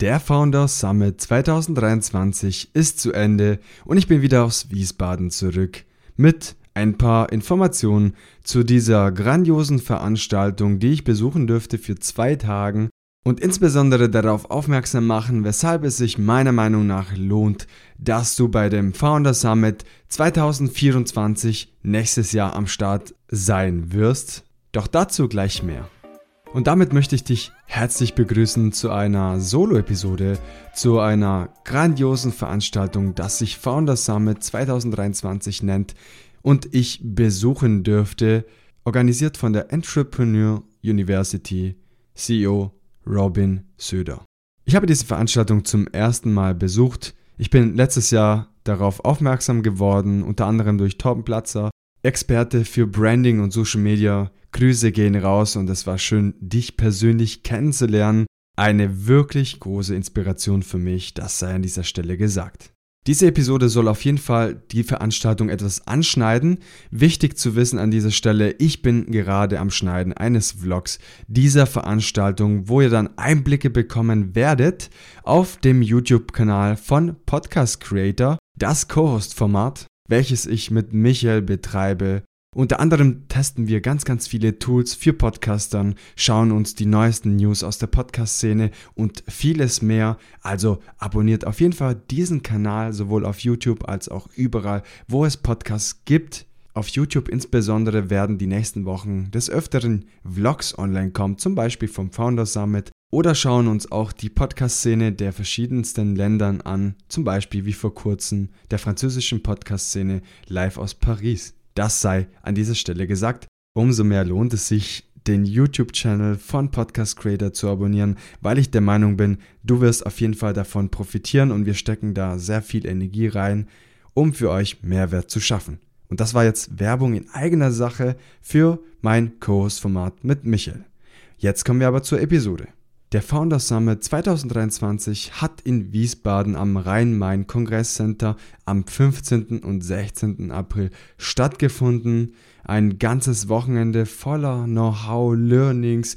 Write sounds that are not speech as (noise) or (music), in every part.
Der Founders Summit 2023 ist zu Ende und ich bin wieder aus Wiesbaden zurück mit ein paar Informationen zu dieser grandiosen Veranstaltung, die ich besuchen dürfte für zwei Tagen und insbesondere darauf aufmerksam machen, weshalb es sich meiner Meinung nach lohnt, dass du bei dem Founder Summit 2024 nächstes Jahr am Start sein wirst. Doch dazu gleich mehr. Und damit möchte ich dich herzlich begrüßen zu einer Solo-Episode, zu einer grandiosen Veranstaltung, das sich Founders Summit 2023 nennt und ich besuchen dürfte, organisiert von der Entrepreneur University CEO Robin Söder. Ich habe diese Veranstaltung zum ersten Mal besucht. Ich bin letztes Jahr darauf aufmerksam geworden, unter anderem durch Torben Platzer, Experte für Branding und Social Media. Grüße gehen raus und es war schön, dich persönlich kennenzulernen. Eine wirklich große Inspiration für mich, das sei an dieser Stelle gesagt. Diese Episode soll auf jeden Fall die Veranstaltung etwas anschneiden. Wichtig zu wissen an dieser Stelle, ich bin gerade am Schneiden eines Vlogs dieser Veranstaltung, wo ihr dann Einblicke bekommen werdet auf dem YouTube-Kanal von Podcast Creator, das Co-Host-Format welches ich mit Michael betreibe. Unter anderem testen wir ganz, ganz viele Tools für Podcastern, schauen uns die neuesten News aus der Podcast-Szene und vieles mehr. Also abonniert auf jeden Fall diesen Kanal sowohl auf YouTube als auch überall, wo es Podcasts gibt. Auf YouTube insbesondere werden die nächsten Wochen des Öfteren Vlogs online kommen, zum Beispiel vom Founder Summit oder schauen uns auch die Podcast-Szene der verschiedensten Ländern an, zum Beispiel wie vor kurzem der französischen Podcast-Szene live aus Paris. Das sei an dieser Stelle gesagt. Umso mehr lohnt es sich, den YouTube-Channel von Podcast Creator zu abonnieren, weil ich der Meinung bin, du wirst auf jeden Fall davon profitieren und wir stecken da sehr viel Energie rein, um für euch Mehrwert zu schaffen. Und das war jetzt Werbung in eigener Sache für mein Co-Host-Format mit Michael. Jetzt kommen wir aber zur Episode. Der Founders Summit 2023 hat in Wiesbaden am Rhein-Main-Kongresscenter am 15. und 16. April stattgefunden. Ein ganzes Wochenende voller Know-how, Learnings,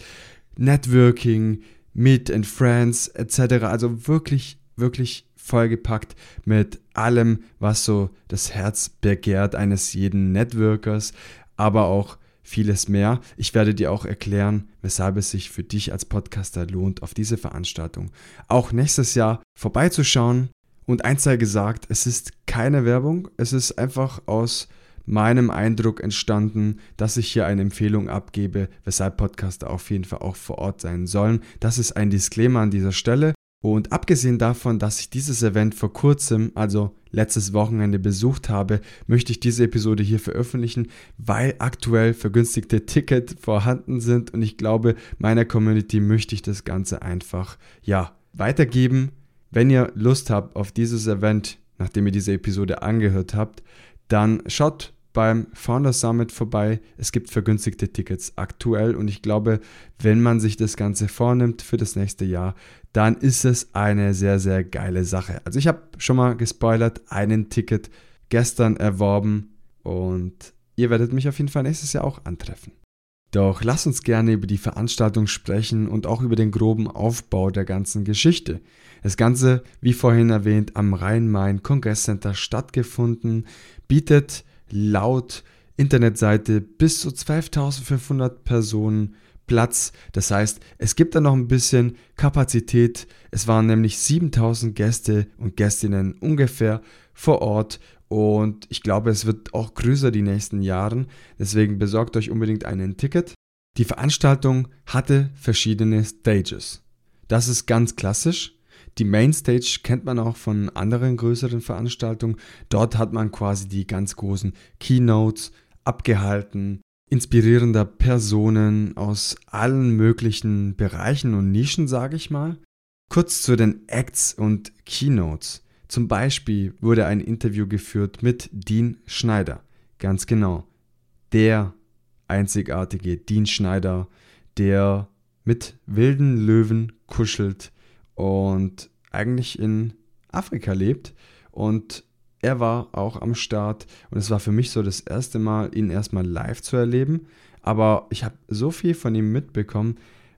Networking, Meet and Friends etc. Also wirklich, wirklich vollgepackt mit allem, was so das Herz begehrt eines jeden Networkers, aber auch vieles mehr. Ich werde dir auch erklären, weshalb es sich für dich als Podcaster lohnt, auf diese Veranstaltung auch nächstes Jahr vorbeizuschauen. Und eins sei gesagt, es ist keine Werbung, es ist einfach aus meinem Eindruck entstanden, dass ich hier eine Empfehlung abgebe, weshalb Podcaster auf jeden Fall auch vor Ort sein sollen. Das ist ein Disclaimer an dieser Stelle. Und abgesehen davon, dass ich dieses Event vor kurzem, also letztes Wochenende besucht habe, möchte ich diese Episode hier veröffentlichen, weil aktuell vergünstigte Tickets vorhanden sind und ich glaube, meiner Community möchte ich das Ganze einfach, ja, weitergeben. Wenn ihr Lust habt auf dieses Event, nachdem ihr diese Episode angehört habt, dann schaut beim Founder Summit vorbei. Es gibt vergünstigte Tickets aktuell und ich glaube, wenn man sich das Ganze vornimmt für das nächste Jahr, dann ist es eine sehr, sehr geile Sache. Also ich habe schon mal gespoilert, einen Ticket gestern erworben und ihr werdet mich auf jeden Fall nächstes Jahr auch antreffen. Doch lass uns gerne über die Veranstaltung sprechen und auch über den groben Aufbau der ganzen Geschichte. Das Ganze, wie vorhin erwähnt, am Rhein-Main-Kongresscenter stattgefunden, bietet laut Internetseite bis zu 12.500 Personen Platz. Das heißt, es gibt da noch ein bisschen Kapazität. Es waren nämlich 7000 Gäste und Gästinnen ungefähr vor Ort und ich glaube, es wird auch größer die nächsten Jahren. Deswegen besorgt euch unbedingt einen Ticket. Die Veranstaltung hatte verschiedene Stages. Das ist ganz klassisch. Die Mainstage kennt man auch von anderen größeren Veranstaltungen. Dort hat man quasi die ganz großen Keynotes abgehalten, inspirierender Personen aus allen möglichen Bereichen und Nischen, sage ich mal. Kurz zu den Acts und Keynotes. Zum Beispiel wurde ein Interview geführt mit Dean Schneider. Ganz genau. Der einzigartige Dean Schneider, der mit wilden Löwen kuschelt und eigentlich in Afrika lebt. Und er war auch am Start und es war für mich so das erste Mal, ihn erstmal live zu erleben. Aber ich habe so viel von ihm mitbekommen.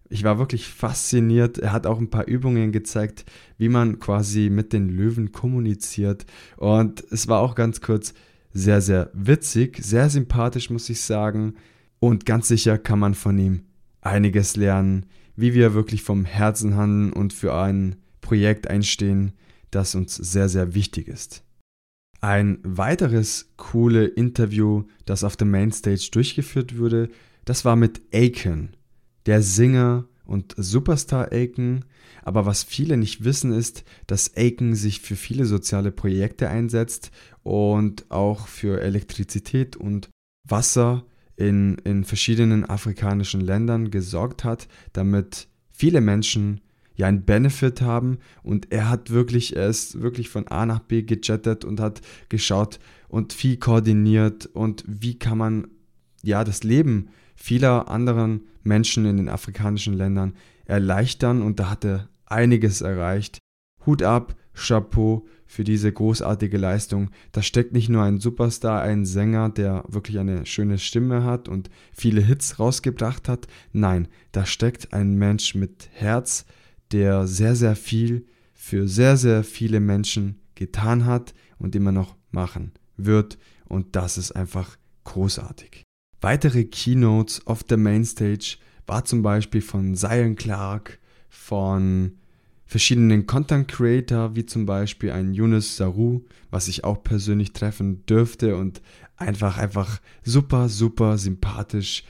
ich war wirklich fasziniert. Er hat auch ein paar Übungen gezeigt, wie man quasi mit den Löwen kommuniziert. Und es war auch ganz kurz sehr, sehr witzig, sehr sympathisch, muss ich sagen. Und ganz sicher kann man von ihm einiges lernen, wie wir wirklich vom Herzen handeln und für ein Projekt einstehen, das uns sehr, sehr wichtig ist. Ein weiteres coole Interview, das auf der Mainstage durchgeführt wurde, das war mit Aiken, der Singer und Superstar Aiken. Aber was viele nicht wissen ist, dass Aiken sich für viele soziale Projekte einsetzt und auch für Elektrizität und Wasser in, in verschiedenen afrikanischen Ländern gesorgt hat, damit viele Menschen ja einen Benefit haben und er hat wirklich, er ist wirklich von A nach B gejettet und hat geschaut und viel koordiniert und wie kann man ja das Leben vieler anderen Menschen in den afrikanischen Ländern erleichtern und da hat er einiges erreicht. Hut ab, Chapeau für diese großartige Leistung. Da steckt nicht nur ein Superstar, ein Sänger, der wirklich eine schöne Stimme hat und viele Hits rausgebracht hat. Nein, da steckt ein Mensch mit Herz, der sehr, sehr viel für sehr, sehr viele Menschen getan hat und immer noch machen wird. Und das ist einfach großartig. Weitere Keynotes auf der Mainstage war zum Beispiel von Zion Clark, von verschiedenen Content Creator, wie zum Beispiel ein Yunus Saru, was ich auch persönlich treffen dürfte und einfach, einfach super, super sympathisch.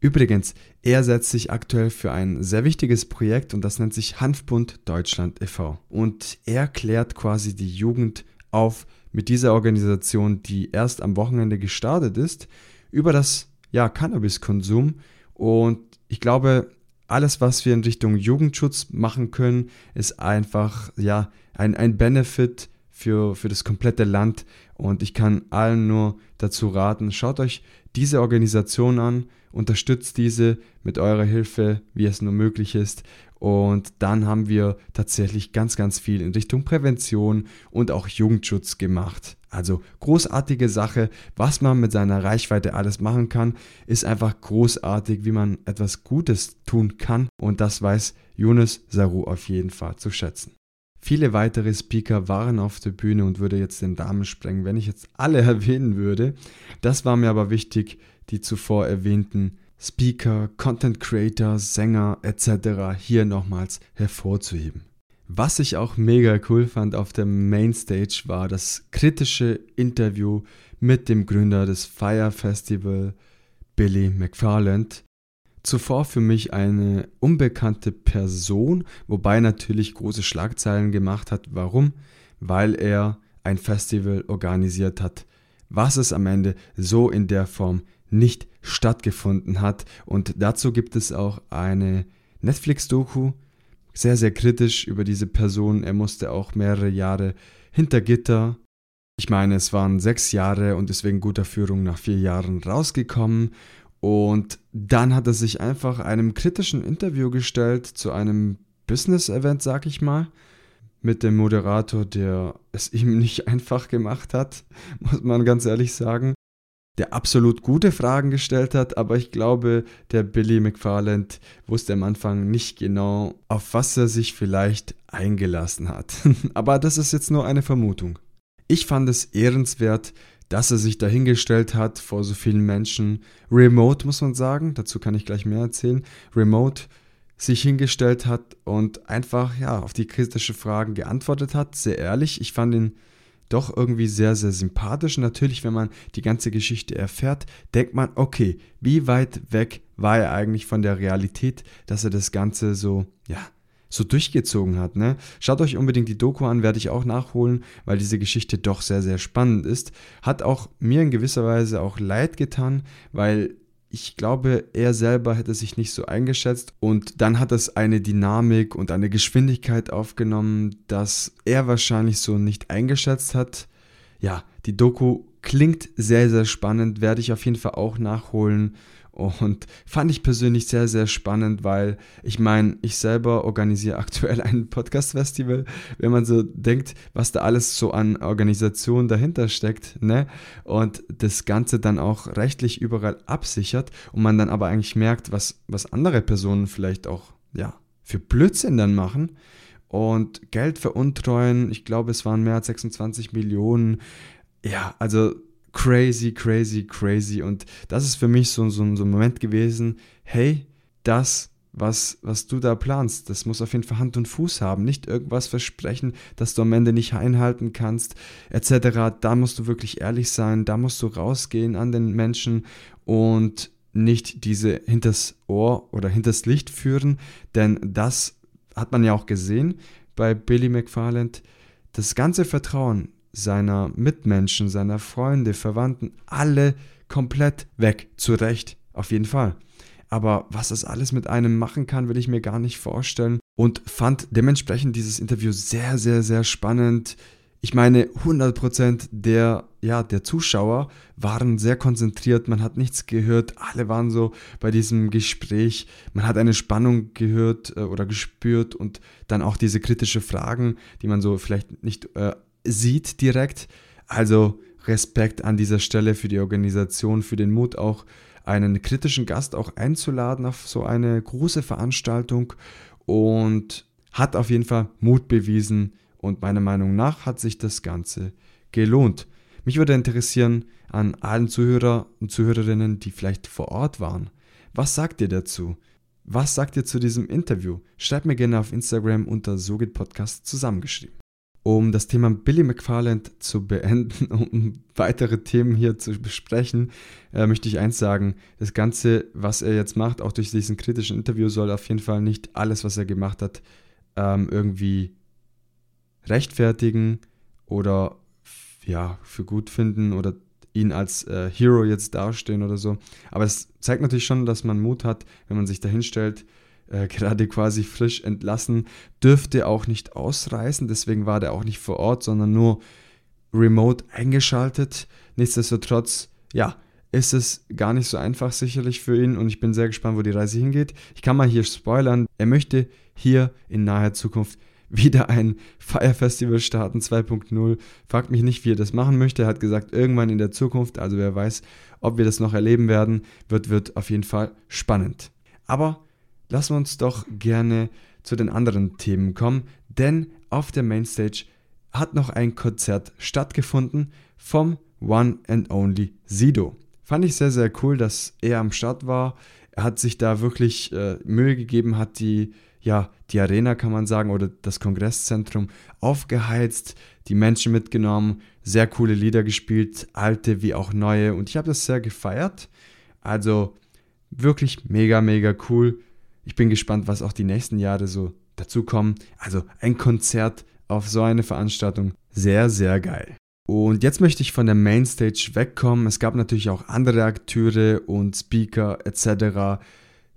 Übrigens, er setzt sich aktuell für ein sehr wichtiges Projekt und das nennt sich Hanfbund Deutschland e.V. Und er klärt quasi die Jugend auf mit dieser Organisation, die erst am Wochenende gestartet ist, über das ja, Cannabiskonsum. Und ich glaube, alles, was wir in Richtung Jugendschutz machen können, ist einfach ja, ein, ein Benefit für, für das komplette Land. Und ich kann allen nur dazu raten, schaut euch diese Organisation an, unterstützt diese mit eurer Hilfe, wie es nur möglich ist. Und dann haben wir tatsächlich ganz, ganz viel in Richtung Prävention und auch Jugendschutz gemacht. Also großartige Sache, was man mit seiner Reichweite alles machen kann, ist einfach großartig, wie man etwas Gutes tun kann. Und das weiß Yunus Saru auf jeden Fall zu schätzen. Viele weitere Speaker waren auf der Bühne und würde jetzt den Damen sprengen, wenn ich jetzt alle (laughs) erwähnen würde. Das war mir aber wichtig, die zuvor erwähnten Speaker, Content Creator, Sänger etc. hier nochmals hervorzuheben. Was ich auch mega cool fand auf der Mainstage war das kritische Interview mit dem Gründer des Fire Festival, Billy McFarland. Zuvor für mich eine unbekannte Person, wobei natürlich große Schlagzeilen gemacht hat. Warum? Weil er ein Festival organisiert hat, was es am Ende so in der Form nicht stattgefunden hat. Und dazu gibt es auch eine Netflix-Doku, sehr, sehr kritisch über diese Person. Er musste auch mehrere Jahre hinter Gitter. Ich meine, es waren sechs Jahre und ist wegen guter Führung nach vier Jahren rausgekommen. Und dann hat er sich einfach einem kritischen Interview gestellt zu einem Business-Event, sag ich mal, mit dem Moderator, der es ihm (laughs) nicht einfach gemacht hat, (laughs) muss man ganz ehrlich sagen der absolut gute Fragen gestellt hat, aber ich glaube, der Billy McFarland wusste am Anfang nicht genau, auf was er sich vielleicht eingelassen hat. (laughs) aber das ist jetzt nur eine Vermutung. Ich fand es ehrenswert, dass er sich dahingestellt hat vor so vielen Menschen. Remote muss man sagen, dazu kann ich gleich mehr erzählen. Remote sich hingestellt hat und einfach ja auf die kritischen Fragen geantwortet hat, sehr ehrlich. Ich fand ihn doch irgendwie sehr, sehr sympathisch. natürlich, wenn man die ganze Geschichte erfährt, denkt man, okay, wie weit weg war er eigentlich von der Realität, dass er das Ganze so, ja, so durchgezogen hat. Ne? Schaut euch unbedingt die Doku an, werde ich auch nachholen, weil diese Geschichte doch sehr, sehr spannend ist. Hat auch mir in gewisser Weise auch leid getan, weil ich glaube, er selber hätte sich nicht so eingeschätzt und dann hat es eine Dynamik und eine Geschwindigkeit aufgenommen, dass er wahrscheinlich so nicht eingeschätzt hat. Ja, die Doku klingt sehr, sehr spannend, werde ich auf jeden Fall auch nachholen und fand ich persönlich sehr, sehr spannend, weil ich meine, ich selber organisiere aktuell (laughs) ein Podcast-Festival. Wenn man so denkt, was da alles so an Organisation dahinter steckt, ne? Und das Ganze dann auch rechtlich überall absichert und man dann aber eigentlich merkt, was, was andere Personen vielleicht auch ja, für Blödsinn dann machen und Geld veruntreuen. Ich glaube, es waren mehr als 26 Millionen. Ja, also crazy, crazy, crazy. Und das ist für mich so, so, so ein Moment gewesen, hey, das, was, was du da planst, das muss auf jeden Fall Hand und Fuß haben. Nicht irgendwas versprechen, das du am Ende nicht einhalten kannst, etc. Da musst du wirklich ehrlich sein, da musst du rausgehen an den Menschen und nicht diese hinters Ohr oder hinters Licht führen, denn das hat man ja auch gesehen bei Billy McFarland. Das ganze Vertrauen seiner Mitmenschen, seiner Freunde, Verwandten, alle komplett weg. Zu Recht, auf jeden Fall. Aber was das alles mit einem machen kann, will ich mir gar nicht vorstellen. Und fand dementsprechend dieses Interview sehr, sehr, sehr spannend. Ich meine, 100% der, ja, der Zuschauer waren sehr konzentriert, man hat nichts gehört, alle waren so bei diesem Gespräch, man hat eine Spannung gehört äh, oder gespürt und dann auch diese kritischen Fragen, die man so vielleicht nicht äh, sieht direkt. Also Respekt an dieser Stelle für die Organisation, für den Mut auch einen kritischen Gast auch einzuladen auf so eine große Veranstaltung und hat auf jeden Fall Mut bewiesen und meiner Meinung nach hat sich das Ganze gelohnt. Mich würde interessieren an allen Zuhörer und Zuhörerinnen, die vielleicht vor Ort waren. Was sagt ihr dazu? Was sagt ihr zu diesem Interview? Schreibt mir gerne auf Instagram unter Sogit Podcast zusammengeschrieben. Um das Thema Billy McFarland zu beenden, (laughs) um weitere Themen hier zu besprechen, äh, möchte ich eins sagen. Das Ganze, was er jetzt macht, auch durch diesen kritischen Interview, soll auf jeden Fall nicht alles, was er gemacht hat, ähm, irgendwie rechtfertigen oder ja, für gut finden oder ihn als äh, Hero jetzt dastehen oder so. Aber es zeigt natürlich schon, dass man Mut hat, wenn man sich dahinstellt, äh, gerade quasi frisch entlassen, dürfte auch nicht ausreisen. Deswegen war der auch nicht vor Ort, sondern nur remote eingeschaltet. Nichtsdestotrotz, ja, ist es gar nicht so einfach sicherlich für ihn und ich bin sehr gespannt, wo die Reise hingeht. Ich kann mal hier spoilern, er möchte hier in naher Zukunft (laughs) wieder ein Fire Festival starten 2.0. Fragt mich nicht, wie er das machen möchte. Er hat gesagt, irgendwann in der Zukunft, also wer weiß, ob wir das noch erleben werden, wird, wird auf jeden Fall spannend. Aber lassen wir uns doch gerne zu den anderen Themen kommen, denn auf der Mainstage hat noch ein Konzert stattgefunden vom One and Only Sido. Fand ich sehr, sehr cool, dass er am Start war. Er hat sich da wirklich äh, Mühe gegeben, hat die ja, die Arena kann man sagen oder das Kongresszentrum aufgeheizt, die Menschen mitgenommen, sehr coole Lieder gespielt, alte wie auch neue und ich habe das sehr gefeiert. Also wirklich mega, mega cool. Ich bin gespannt, was auch die nächsten Jahre so dazu kommen. Also ein Konzert auf so eine Veranstaltung, sehr, sehr geil. Und jetzt möchte ich von der Mainstage wegkommen. Es gab natürlich auch andere Akteure und Speaker etc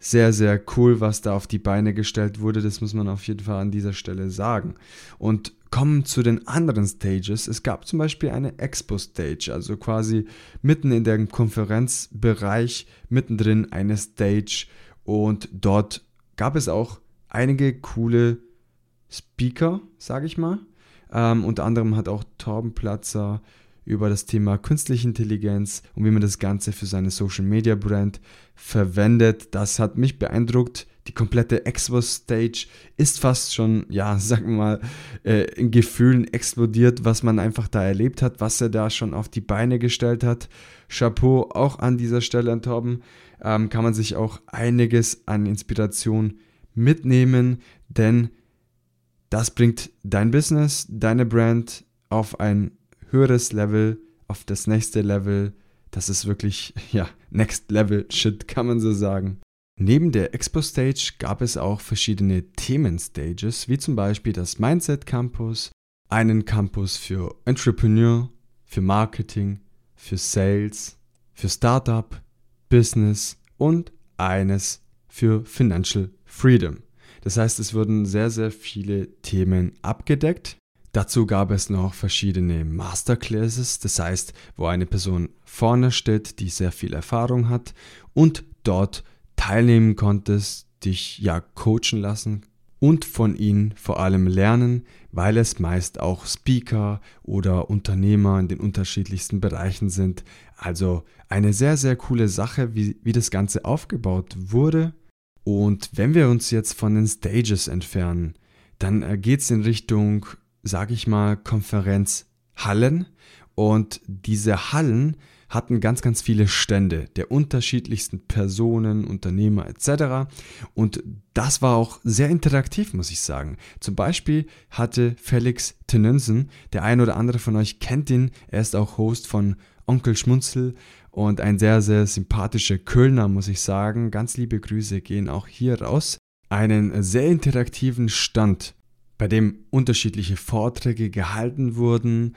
sehr, sehr cool, was da auf die Beine gestellt wurde. Das muss man auf jeden Fall an dieser Stelle sagen. Und kommen zu den anderen Stages. Es gab zum Beispiel eine Expo-Stage, also quasi mitten in dem Konferenzbereich, mittendrin eine Stage. Und dort gab es auch einige coole Speaker, sage ich mal. Ähm, unter anderem hat auch Torben Platzer über das Thema künstliche Intelligenz und wie man das Ganze für seine Social Media Brand verwendet. Das hat mich beeindruckt. Die komplette Expo-Stage ist fast schon, ja, (laughs) sagen wir mal, äh, in Gefühlen explodiert, was man einfach da erlebt hat, was er da schon auf die Beine gestellt hat. Chapeau auch an dieser Stelle an Torben. Ähm, kann man sich auch einiges an Inspiration mitnehmen, denn das bringt dein Business, deine Brand auf ein höheres Level, auf das nächste Level. Das ist wirklich, (laughs) ja, Next Level Shit, kann man so sagen. Neben der Expo Stage gab es auch verschiedene Themenstages, wie zum Beispiel das Mindset Campus, einen Campus für Entrepreneur, für Marketing, für Sales, für Startup, Business und eines für Financial Freedom. Das heißt, es wurden sehr, sehr viele Themen abgedeckt Dazu gab es noch verschiedene Masterclasses, das heißt, wo eine Person vorne steht, die sehr viel Erfahrung hat und dort teilnehmen konntest, dich ja coachen lassen und von ihnen vor allem lernen, weil es meist auch Speaker oder Unternehmer in den unterschiedlichsten Bereichen sind. Also eine sehr, sehr coole Sache, wie, wie das Ganze aufgebaut wurde. Und wenn wir uns jetzt von den Stages entfernen, dann äh, geht es in Richtung, sage ich mal, Konferenzhallen. Und diese Hallen hatten ganz, ganz viele Stände der unterschiedlichsten Personen, Unternehmer etc. Und das war auch sehr interaktiv, muss ich sagen. Zum Beispiel hatte Felix Tenensen, der ein oder andere von euch kennt ihn, er ist auch Host von Onkel Schmunzel und ein sehr, sehr sympathischer Kölner, muss ich sagen. Ganz liebe Grüße gehen auch hier raus. Einen sehr interaktiven Stand, bei dem unterschiedliche Vorträge gehalten wurden.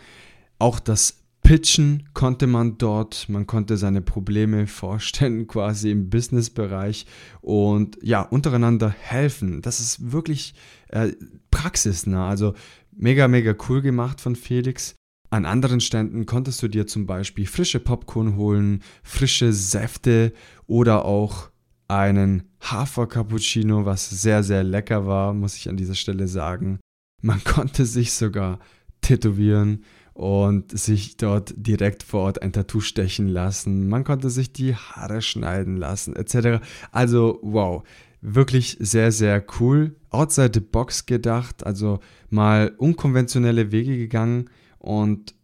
Auch das Pitchen konnte man dort, man konnte seine Probleme vorstellen (laughs) quasi im Businessbereich und ja, untereinander helfen. Das ist wirklich äh, praxisnah, also mega, mega cool gemacht von Felix. An anderen Ständen konntest du dir zum Beispiel frische Popcorn holen, frische Säfte oder auch einen Hafer-Cappuccino, was sehr, sehr lecker war, muss ich an dieser Stelle sagen. Man (laughs) konnte sich sogar tätowieren und sich dort direkt vor Ort ein Tattoo stechen lassen. Man konnte sich die Haare schneiden lassen, etc. Also, wow, wirklich sehr, sehr cool. Outside the box gedacht, also mal unkonventionelle Wege gegangen und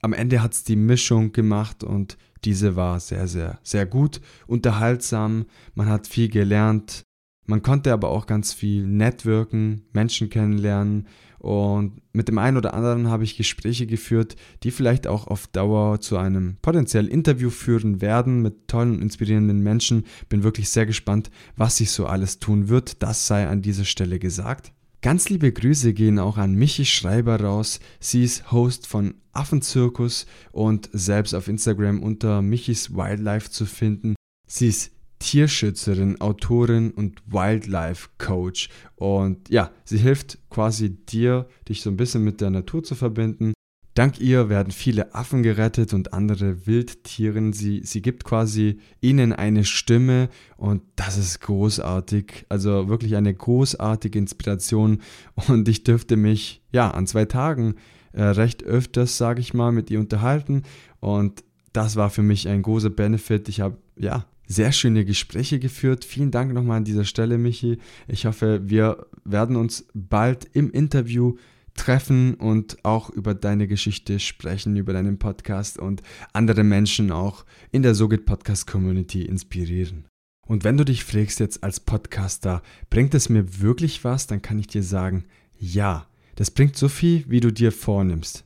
am Ende hat es die Mischung gemacht und diese war sehr, sehr, sehr gut, unterhaltsam. Man hat viel gelernt. Man konnte aber auch ganz viel networken, Menschen kennenlernen und mit dem einen oder anderen habe ich Gespräche geführt, die vielleicht auch auf Dauer zu einem potenziellen Interview führen werden mit tollen und inspirierenden Menschen. Bin wirklich sehr gespannt, was sich so alles tun wird. Das sei an dieser Stelle gesagt. Ganz liebe Grüße gehen auch an Michi Schreiber raus. Sie ist Host von Affenzirkus und selbst auf Instagram unter Michis Wildlife zu finden. Sie ist Tierschützerin, Autorin und Wildlife Coach. Und ja, sie hilft quasi dir, dich so ein bisschen mit der Natur zu verbinden. Dank ihr werden viele Affen gerettet und andere Wildtiere. Sie, sie gibt quasi ihnen eine Stimme und das ist großartig. Also wirklich eine großartige Inspiration. Und ich dürfte mich ja an zwei Tagen äh, recht öfters, sage ich mal, mit ihr unterhalten. Und das war für mich ein großer Benefit. Ich habe ja sehr schöne Gespräche geführt. Vielen Dank nochmal an dieser Stelle, Michi. Ich hoffe, wir werden uns bald im Interview treffen und auch über deine Geschichte sprechen, über deinen Podcast und andere Menschen auch in der Sogit Podcast Community inspirieren. Und wenn du dich fragst jetzt als Podcaster, bringt es mir wirklich was, dann kann ich dir sagen, ja, das bringt so viel, wie du dir vornimmst.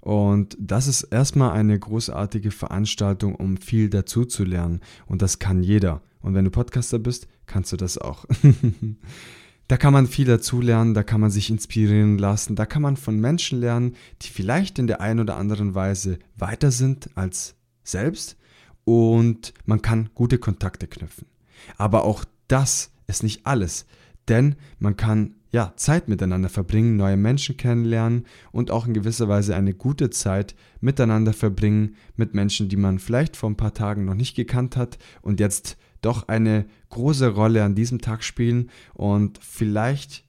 Und das ist erstmal eine großartige Veranstaltung, um viel dazu zu lernen. Und das kann jeder. Und wenn du Podcaster bist, kannst du das auch. (laughs) da kann man viel dazu lernen, da kann man sich inspirieren lassen, da kann man von Menschen lernen, die vielleicht in der einen oder anderen Weise weiter sind als selbst. Und man kann gute Kontakte knüpfen. Aber auch das ist nicht alles. Denn man kann ja, Zeit miteinander verbringen, neue Menschen kennenlernen und auch in gewisser Weise eine gute Zeit miteinander verbringen mit Menschen, die man vielleicht vor ein paar Tagen noch nicht gekannt hat und jetzt doch eine große Rolle an diesem Tag spielen und vielleicht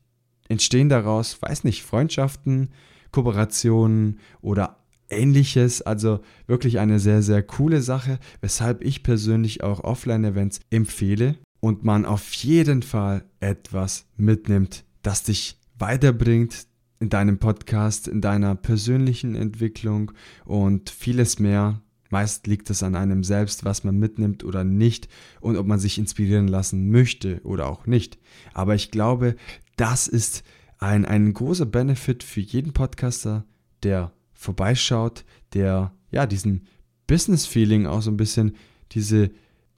entstehen daraus, weiß nicht, Freundschaften, Kooperationen oder ähnliches. Also wirklich eine sehr, sehr coole Sache, weshalb ich persönlich auch Offline-Events empfehle und man auf jeden Fall etwas mitnimmt das dich weiterbringt in deinem Podcast, in deiner persönlichen Entwicklung und vieles mehr. Meist liegt es an einem selbst, was man mitnimmt oder nicht und ob man sich inspirieren lassen möchte oder auch nicht. Aber ich glaube, das ist ein, ein großer Benefit für jeden Podcaster, der vorbeischaut, der ja diesen Business-Feeling auch so ein bisschen, diese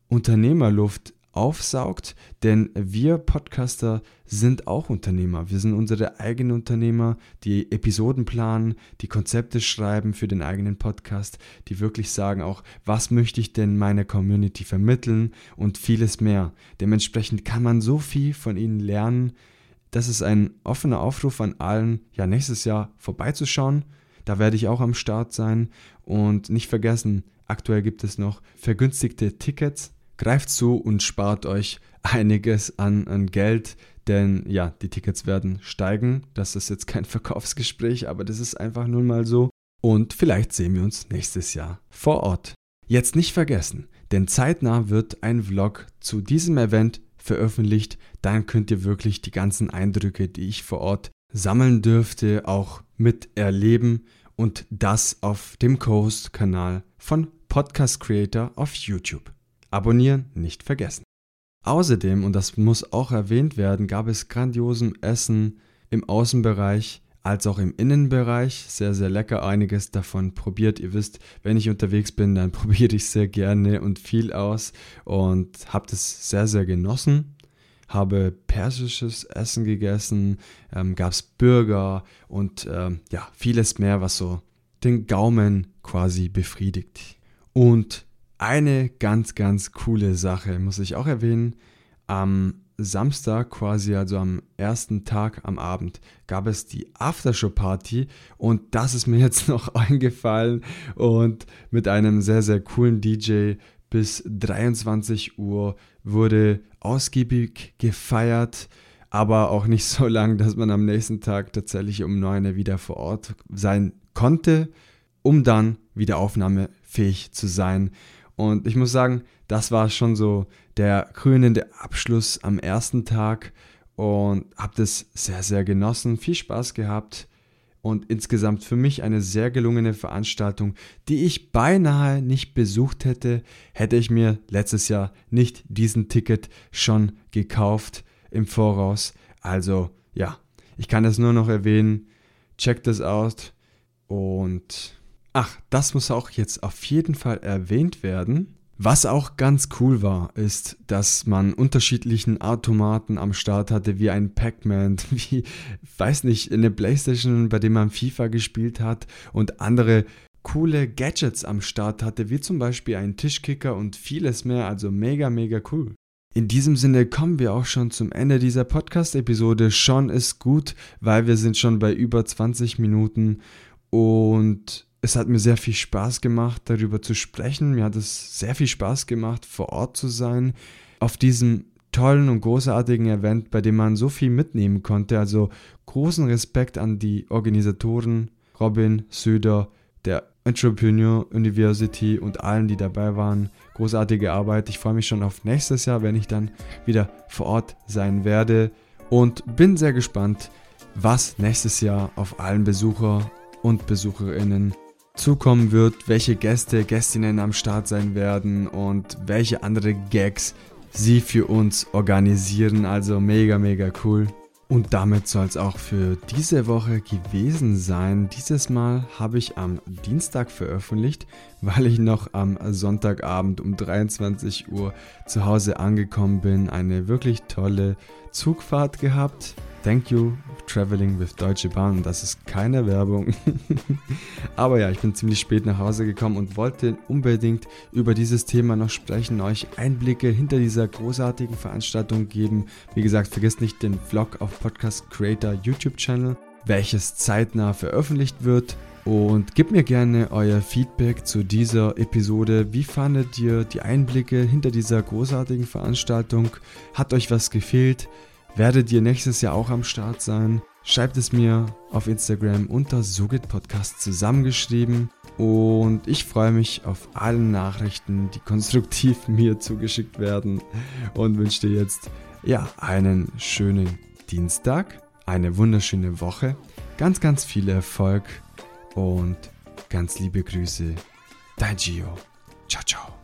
Unternehmerluft aufsaugt, denn wir Podcaster sind auch Unternehmer. Wir sind unsere eigenen Unternehmer, die Episoden planen, die Konzepte schreiben für den eigenen Podcast, die wirklich sagen auch, was möchte ich denn meiner Community vermitteln und vieles mehr. Dementsprechend kann man so viel von ihnen lernen. Das ist ein offener Aufruf an allen, ja nächstes Jahr vorbeizuschauen. Da werde ich auch am Start sein und nicht vergessen, aktuell gibt es noch vergünstigte Tickets Greift zu und spart euch einiges an, an Geld, denn ja, die Tickets werden steigen. Das ist jetzt kein (laughs) Verkaufsgespräch, aber das ist einfach nun mal so. Und vielleicht sehen wir uns nächstes Jahr vor Ort. Jetzt nicht vergessen, denn zeitnah wird ein Vlog zu diesem Event veröffentlicht. Dann könnt ihr wirklich die ganzen Eindrücke, die ich vor Ort sammeln dürfte, auch miterleben und das auf dem Coast-Kanal von Podcast Creator auf YouTube. Abonnieren nicht vergessen. Außerdem, und das muss auch erwähnt werden, gab es grandiosen Essen im Außenbereich als auch im Innenbereich. Sehr, sehr lecker. Einiges davon probiert. Ihr wisst, wenn ich unterwegs bin, dann (laughs) probiere ich sehr gerne und viel aus und habe das sehr, sehr genossen. Habe persisches Essen gegessen, ähm, gab es Burger und ähm, ja, vieles mehr, was so den Gaumen quasi befriedigt. Und eine ganz, ganz coole Sache muss ich auch erwähnen. Am Samstag, quasi also am ersten Tag am Abend, gab es die Aftershow-Party und das ist mir (laughs) jetzt noch eingefallen und mit einem sehr, sehr coolen DJ bis 23 Uhr wurde ausgiebig gefeiert, aber auch nicht so lang, dass man am nächsten Tag tatsächlich um 9 Uhr wieder vor Ort sein konnte, um dann wieder aufnahmefähig zu sein. Und ich muss sagen, das war schon so der krönende Abschluss am ersten Tag und habe das sehr, sehr genossen, viel Spaß gehabt und insgesamt für mich eine sehr gelungene Veranstaltung, die ich beinahe nicht besucht hätte, hätte ich mir letztes Jahr nicht diesen Ticket schon gekauft im Voraus. Also ja, ich kann das nur noch erwähnen. Checkt das aus und ach, das muss auch jetzt auf jeden Fall erwähnt werden. Was auch ganz cool war, ist, dass man unterschiedlichen Automaten am Start hatte, wie ein Pac-Man, (laughs) wie, weiß nicht, eine Playstation, bei dem man FIFA gespielt hat und andere coole Gadgets am Start hatte, wie zum Beispiel ein Tischkicker und vieles mehr, also mega, mega cool. In diesem Sinne kommen wir auch schon zum Ende dieser Podcast-Episode. Schon ist gut, weil wir sind schon bei über 20 Minuten und es hat mir sehr viel Spaß gemacht, darüber zu sprechen. Mir hat es sehr viel Spaß gemacht, vor Ort zu sein, auf diesem tollen und großartigen Event, bei dem man so viel mitnehmen konnte. Also großen Respekt an die Organisatoren, Robin, Söder, der Entrepreneur University und allen, die dabei waren. Großartige Arbeit. Ich freue mich schon auf nächstes Jahr, wenn ich dann wieder vor Ort sein werde und bin sehr gespannt, was nächstes Jahr auf allen Besucher und Besucherinnen zukommen wird, welche Gäste, Gästinnen am Start sein werden und welche andere Gags sie für uns organisieren. Also mega, mega cool. Und damit soll es auch für diese Woche gewesen sein. Dieses Mal habe ich am Dienstag veröffentlicht, weil ich noch am Sonntagabend um 23 Uhr zu Hause angekommen bin. Eine wirklich tolle Zugfahrt gehabt. Thank you, Traveling with Deutsche Bahn. Das ist keine Werbung. (laughs) Aber ja, ich bin ziemlich spät nach Hause gekommen und wollte unbedingt über dieses Thema noch sprechen, euch Einblicke hinter dieser großartigen Veranstaltung geben. Wie gesagt, vergesst nicht den Vlog auf Podcast Creator YouTube Channel, welches zeitnah veröffentlicht wird. Und gebt mir gerne euer Feedback zu dieser Episode. Wie fandet ihr die Einblicke hinter dieser großartigen Veranstaltung? Hat euch was gefehlt? Werdet ihr nächstes Jahr auch am Start sein? Schreibt es mir auf Instagram unter Sugit Podcast zusammengeschrieben. Und ich freue mich auf alle Nachrichten, die konstruktiv (laughs) mir zugeschickt werden. Und wünsche dir jetzt ja einen schönen Dienstag, eine wunderschöne Woche, ganz, ganz viel Erfolg und ganz liebe Grüße. Dein Gio. Ciao, ciao.